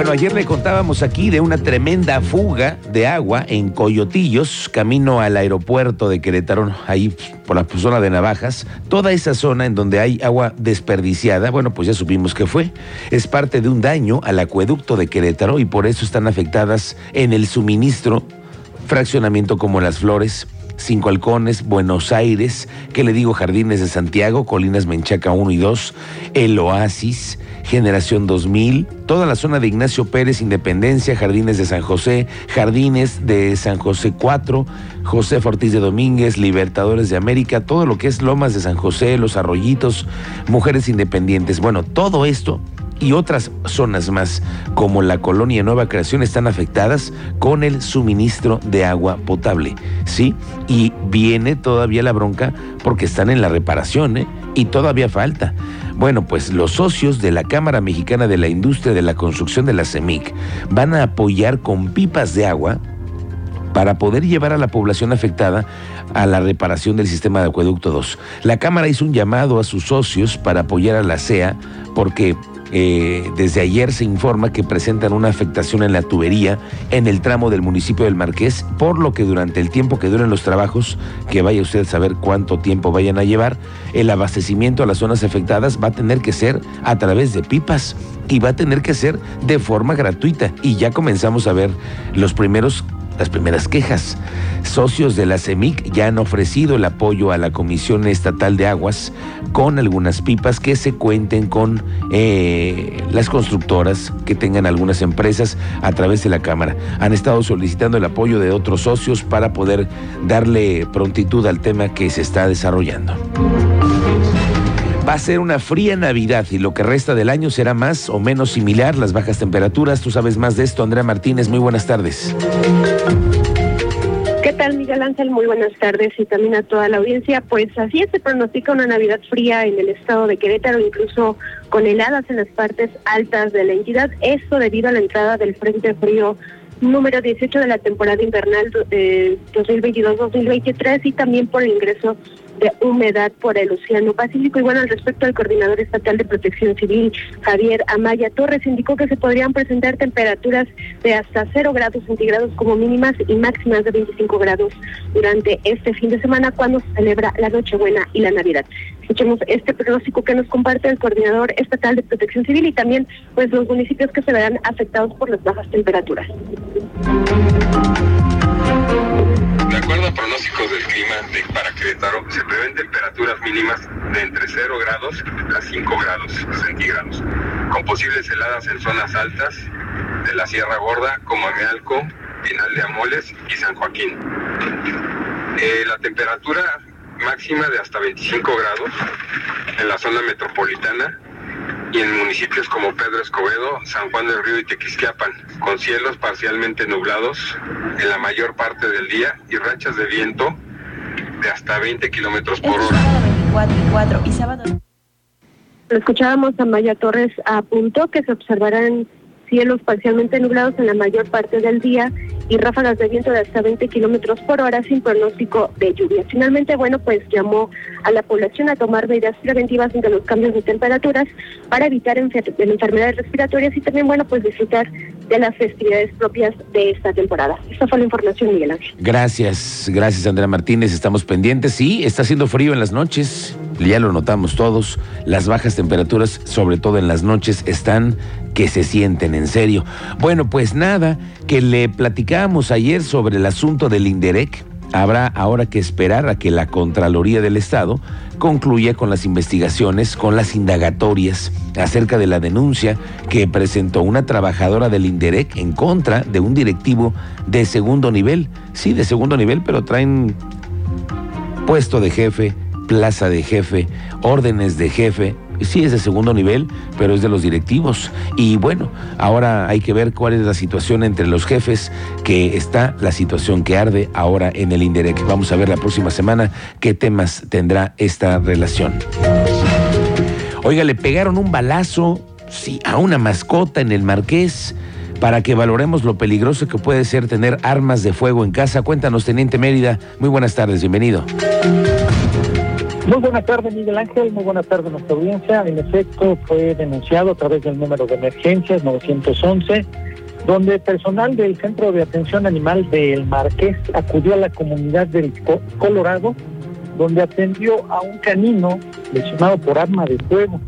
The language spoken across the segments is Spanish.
Bueno, ayer le contábamos aquí de una tremenda fuga de agua en Coyotillos, camino al aeropuerto de Querétaro, ahí por la zona de Navajas. Toda esa zona en donde hay agua desperdiciada, bueno, pues ya supimos que fue. Es parte de un daño al acueducto de Querétaro y por eso están afectadas en el suministro, fraccionamiento como Las Flores, Cinco Halcones, Buenos Aires, que le digo Jardines de Santiago, Colinas Menchaca 1 y 2, El Oasis, Generación 2000, toda la zona de Ignacio Pérez, Independencia, Jardines de San José, Jardines de San José 4, José Ortiz de Domínguez, Libertadores de América, todo lo que es Lomas de San José, Los Arroyitos, Mujeres Independientes. Bueno, todo esto y otras zonas más, como la colonia Nueva Creación, están afectadas con el suministro de agua potable. ¿Sí? Y viene todavía la bronca porque están en la reparación, ¿eh? Y todavía falta. Bueno, pues los socios de la Cámara Mexicana de la Industria de la Construcción de la CEMIC van a apoyar con pipas de agua para poder llevar a la población afectada a la reparación del sistema de acueducto 2. La Cámara hizo un llamado a sus socios para apoyar a la CEA porque eh, desde ayer se informa que presentan una afectación en la tubería en el tramo del municipio del Marqués, por lo que durante el tiempo que duren los trabajos, que vaya usted a saber cuánto tiempo vayan a llevar, el abastecimiento a las zonas afectadas va a tener que ser a través de pipas y va a tener que ser de forma gratuita. Y ya comenzamos a ver los primeros las primeras quejas. Socios de la CEMIC ya han ofrecido el apoyo a la Comisión Estatal de Aguas con algunas pipas que se cuenten con eh, las constructoras, que tengan algunas empresas a través de la Cámara. Han estado solicitando el apoyo de otros socios para poder darle prontitud al tema que se está desarrollando. Va a ser una fría Navidad y lo que resta del año será más o menos similar, las bajas temperaturas. Tú sabes más de esto, Andrea Martínez. Muy buenas tardes. ¿Qué tal, Miguel Ángel? Muy buenas tardes y también a toda la audiencia. Pues así se pronostica una Navidad fría en el estado de Querétaro, incluso con heladas en las partes altas de la entidad. Esto debido a la entrada del Frente Frío número 18 de la temporada invernal 2022-2023 eh, y también por el ingreso de humedad por el Océano Pacífico. Y bueno, al respecto, el coordinador estatal de protección civil, Javier Amaya Torres, indicó que se podrían presentar temperaturas de hasta 0 grados centígrados como mínimas y máximas de 25 grados durante este fin de semana cuando se celebra la Nochebuena y la Navidad. Escuchemos este pronóstico que nos comparte el coordinador estatal de protección civil y también pues los municipios que se verán afectados por las bajas temperaturas. Acuerdo a pronósticos del clima de, para Querétaro, se prevén temperaturas mínimas de entre 0 grados a 5 grados centígrados, con posibles heladas en zonas altas de la Sierra Gorda, como Amealco, Pinal de Amoles y San Joaquín. Eh, la temperatura máxima de hasta 25 grados en la zona metropolitana y en municipios como Pedro Escobedo, San Juan del Río y Tequisquiapan, con cielos parcialmente nublados en la mayor parte del día y rachas de viento de hasta 20 kilómetros por hora. Escuchábamos a Maya Torres apuntó que se observarán cielos parcialmente nublados en la mayor parte del día y ráfagas de viento de hasta 20 kilómetros por hora sin pronóstico de lluvia. Finalmente, bueno, pues llamó a la población a tomar medidas preventivas ante los cambios de temperaturas para evitar enfermedades respiratorias y también, bueno, pues disfrutar de las festividades propias de esta temporada. Esta fue la información, Miguel Ángel. Gracias, gracias, Andrea Martínez. Estamos pendientes. Sí, está haciendo frío en las noches ya lo notamos todos, las bajas temperaturas, sobre todo en las noches, están que se sienten en serio. Bueno, pues nada, que le platicábamos ayer sobre el asunto del INDEREC. Habrá ahora que esperar a que la Contraloría del Estado concluya con las investigaciones, con las indagatorias acerca de la denuncia que presentó una trabajadora del INDEREC en contra de un directivo de segundo nivel. Sí, de segundo nivel, pero traen puesto de jefe, plaza de jefe, órdenes de jefe. Sí es de segundo nivel, pero es de los directivos. Y bueno, ahora hay que ver cuál es la situación entre los jefes, que está la situación que arde ahora en el INDEREC. Vamos a ver la próxima semana qué temas tendrá esta relación. Oiga, le pegaron un balazo, a una mascota en el Marqués. para que valoremos lo peligroso que puede ser tener armas de fuego en casa. Cuéntanos, Teniente Mérida. Muy buenas tardes, bienvenido. Muy buenas tardes, Miguel Ángel. Muy buenas tardes, nuestra audiencia. En efecto, fue denunciado a través del número de emergencias 911, donde personal del Centro de Atención Animal del Marqués acudió a la comunidad del Colorado, donde atendió a un canino lesionado por arma de fuego.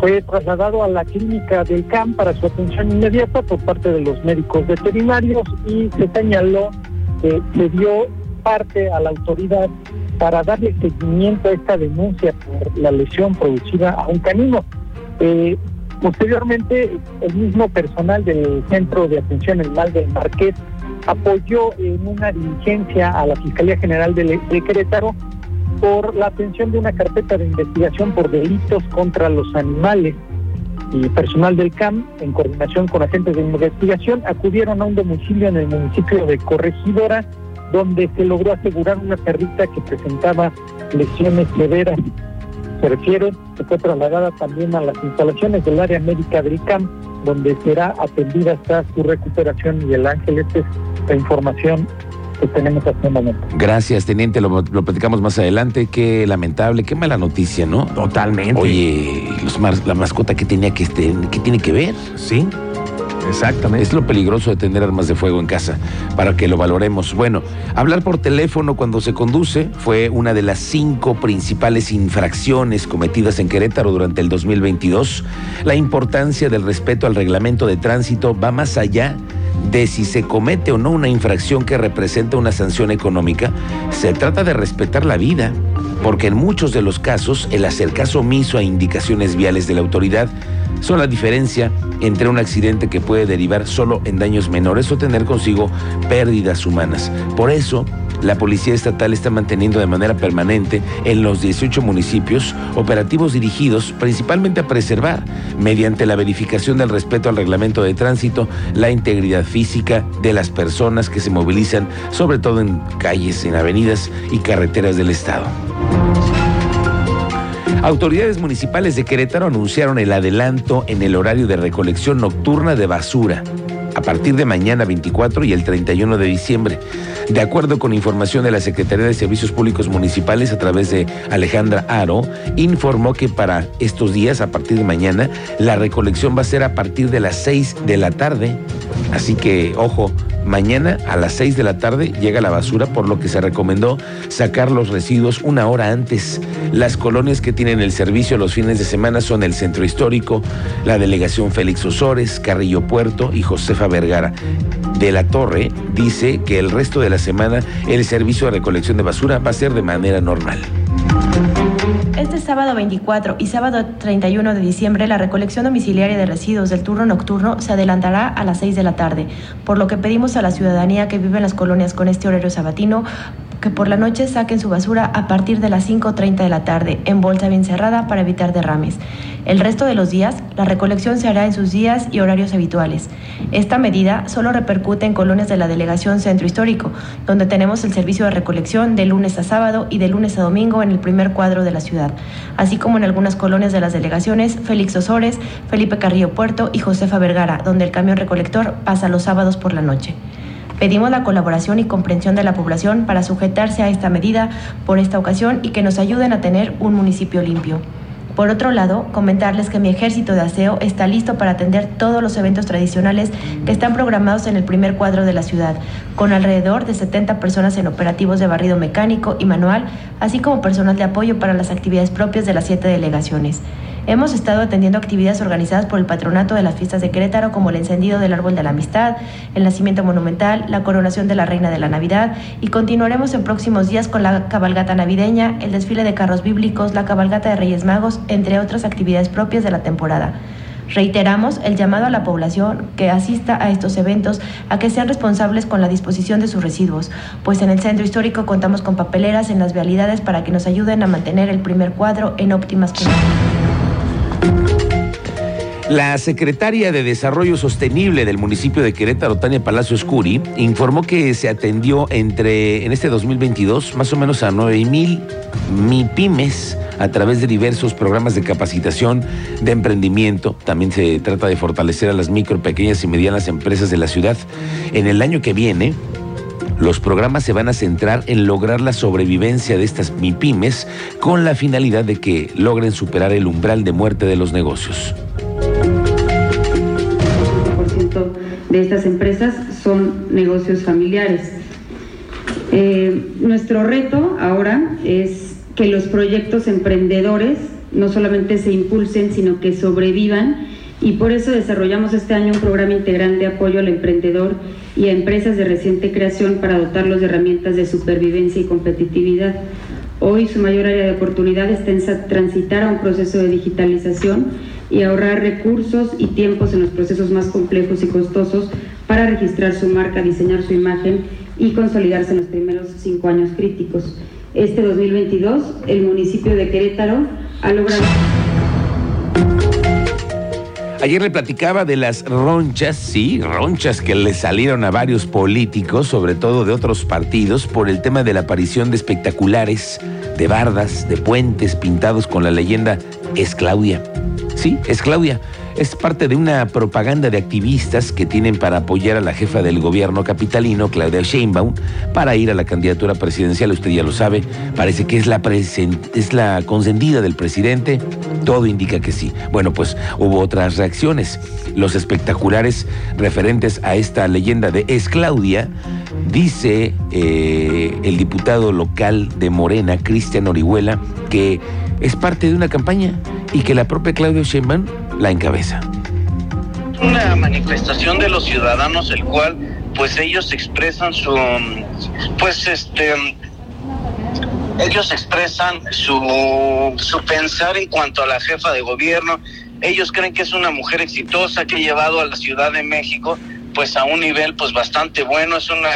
Fue trasladado a la clínica del CAM para su atención inmediata por parte de los médicos veterinarios y se señaló que se dio parte a la autoridad para darle seguimiento a esta denuncia por la lesión producida a un canino. Eh, posteriormente, el mismo personal del Centro de Atención Animal del Marqués apoyó en una diligencia a la Fiscalía General de, de Querétaro por la atención de una carpeta de investigación por delitos contra los animales y personal del CAM, en coordinación con agentes de investigación, acudieron a un domicilio en el municipio de Corregidora donde se logró asegurar una perrita que presentaba lesiones severas. Se refiere que fue trasladada también a las instalaciones del área médica del CAM, donde será atendida hasta su recuperación. Y el Ángel, esta es la información que tenemos hasta el momento. Gracias, teniente. Lo, platicamos más adelante. Qué lamentable, qué mala noticia, ¿no? Totalmente. Oye, la mascota que tenía que, este, que tiene que ver. Sí. Exactamente. Es lo peligroso de tener armas de fuego en casa, para que lo valoremos. Bueno, hablar por teléfono cuando se conduce fue una de las cinco principales infracciones cometidas en Querétaro durante el 2022. La importancia del respeto al reglamento de tránsito va más allá de si se comete o no una infracción que representa una sanción económica. Se trata de respetar la vida, porque en muchos de los casos el hacer caso omiso a indicaciones viales de la autoridad son la diferencia entre un accidente que puede derivar solo en daños menores o tener consigo pérdidas humanas. Por eso, la Policía Estatal está manteniendo de manera permanente en los 18 municipios operativos dirigidos principalmente a preservar, mediante la verificación del respeto al reglamento de tránsito, la integridad física de las personas que se movilizan, sobre todo en calles, en avenidas y carreteras del Estado. Autoridades municipales de Querétaro anunciaron el adelanto en el horario de recolección nocturna de basura a partir de mañana 24 y el 31 de diciembre. De acuerdo con información de la Secretaría de Servicios Públicos Municipales a través de Alejandra Aro, informó que para estos días, a partir de mañana, la recolección va a ser a partir de las 6 de la tarde. Así que, ojo, Mañana a las 6 de la tarde llega la basura, por lo que se recomendó sacar los residuos una hora antes. Las colonias que tienen el servicio los fines de semana son el Centro Histórico, la Delegación Félix Osores, Carrillo Puerto y Josefa Vergara. De la Torre dice que el resto de la semana el servicio de recolección de basura va a ser de manera normal. Sábado 24 y sábado 31 de diciembre la recolección domiciliaria de residuos del turno nocturno se adelantará a las 6 de la tarde, por lo que pedimos a la ciudadanía que vive en las colonias con este horario sabatino que por la noche saquen su basura a partir de las 5.30 de la tarde en bolsa bien cerrada para evitar derrames. El resto de los días, la recolección se hará en sus días y horarios habituales. Esta medida solo repercute en colonias de la Delegación Centro Histórico, donde tenemos el servicio de recolección de lunes a sábado y de lunes a domingo en el primer cuadro de la ciudad, así como en algunas colonias de las delegaciones Félix Osores, Felipe Carrillo Puerto y Josefa Vergara, donde el camión recolector pasa los sábados por la noche. Pedimos la colaboración y comprensión de la población para sujetarse a esta medida por esta ocasión y que nos ayuden a tener un municipio limpio. Por otro lado, comentarles que mi ejército de aseo está listo para atender todos los eventos tradicionales que están programados en el primer cuadro de la ciudad, con alrededor de 70 personas en operativos de barrido mecánico y manual, así como personal de apoyo para las actividades propias de las siete delegaciones. Hemos estado atendiendo actividades organizadas por el patronato de las fiestas de Querétaro, como el encendido del árbol de la amistad, el nacimiento monumental, la coronación de la reina de la Navidad y continuaremos en próximos días con la cabalgata navideña, el desfile de carros bíblicos, la cabalgata de Reyes Magos, entre otras actividades propias de la temporada. Reiteramos el llamado a la población que asista a estos eventos a que sean responsables con la disposición de sus residuos, pues en el centro histórico contamos con papeleras en las vialidades para que nos ayuden a mantener el primer cuadro en óptimas condiciones. La secretaria de Desarrollo Sostenible del municipio de Querétaro, Tania Palacio Escuri, informó que se atendió entre en este 2022 más o menos a 9 mil MIPIMES a través de diversos programas de capacitación de emprendimiento. También se trata de fortalecer a las micro, pequeñas y medianas empresas de la ciudad. En el año que viene, los programas se van a centrar en lograr la sobrevivencia de estas MIPIMES con la finalidad de que logren superar el umbral de muerte de los negocios. de estas empresas son negocios familiares. Eh, nuestro reto ahora es que los proyectos emprendedores no solamente se impulsen, sino que sobrevivan y por eso desarrollamos este año un programa integral de apoyo al emprendedor y a empresas de reciente creación para dotarlos de herramientas de supervivencia y competitividad. Hoy su mayor área de oportunidad está en transitar a un proceso de digitalización y ahorrar recursos y tiempos en los procesos más complejos y costosos para registrar su marca, diseñar su imagen y consolidarse en los primeros cinco años críticos. Este 2022, el municipio de Querétaro ha logrado... Ayer le platicaba de las ronchas, sí, ronchas que le salieron a varios políticos, sobre todo de otros partidos, por el tema de la aparición de espectaculares, de bardas, de puentes pintados con la leyenda Es Claudia. Sí, es Claudia. Es parte de una propaganda de activistas que tienen para apoyar a la jefa del gobierno capitalino, Claudia Sheinbaum, para ir a la candidatura presidencial. Usted ya lo sabe, parece que es la, es la consentida del presidente. Todo indica que sí. Bueno, pues hubo otras reacciones. Los espectaculares referentes a esta leyenda de Es Claudia, dice eh, el diputado local de Morena, Cristian Orihuela, que es parte de una campaña y que la propia Claudia Sheinbaum la encabeza. Una manifestación de los ciudadanos, el cual pues ellos expresan su, pues este, ellos expresan su, su pensar en cuanto a la jefa de gobierno. Ellos creen que es una mujer exitosa que ha llevado a la Ciudad de México pues a un nivel pues bastante bueno. Es una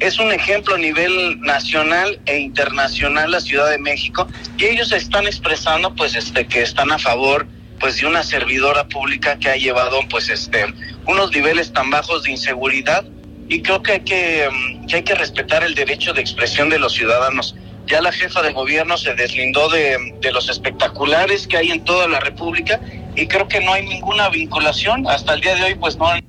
es un ejemplo a nivel nacional e internacional la Ciudad de México y ellos están expresando pues este que están a favor pues de una servidora pública que ha llevado pues este unos niveles tan bajos de inseguridad y creo que hay que, mm, que hay que respetar el derecho de expresión de los ciudadanos. Ya la jefa de gobierno se deslindó de, de los espectaculares que hay en toda la República y creo que no hay ninguna vinculación. Hasta el día de hoy pues no hay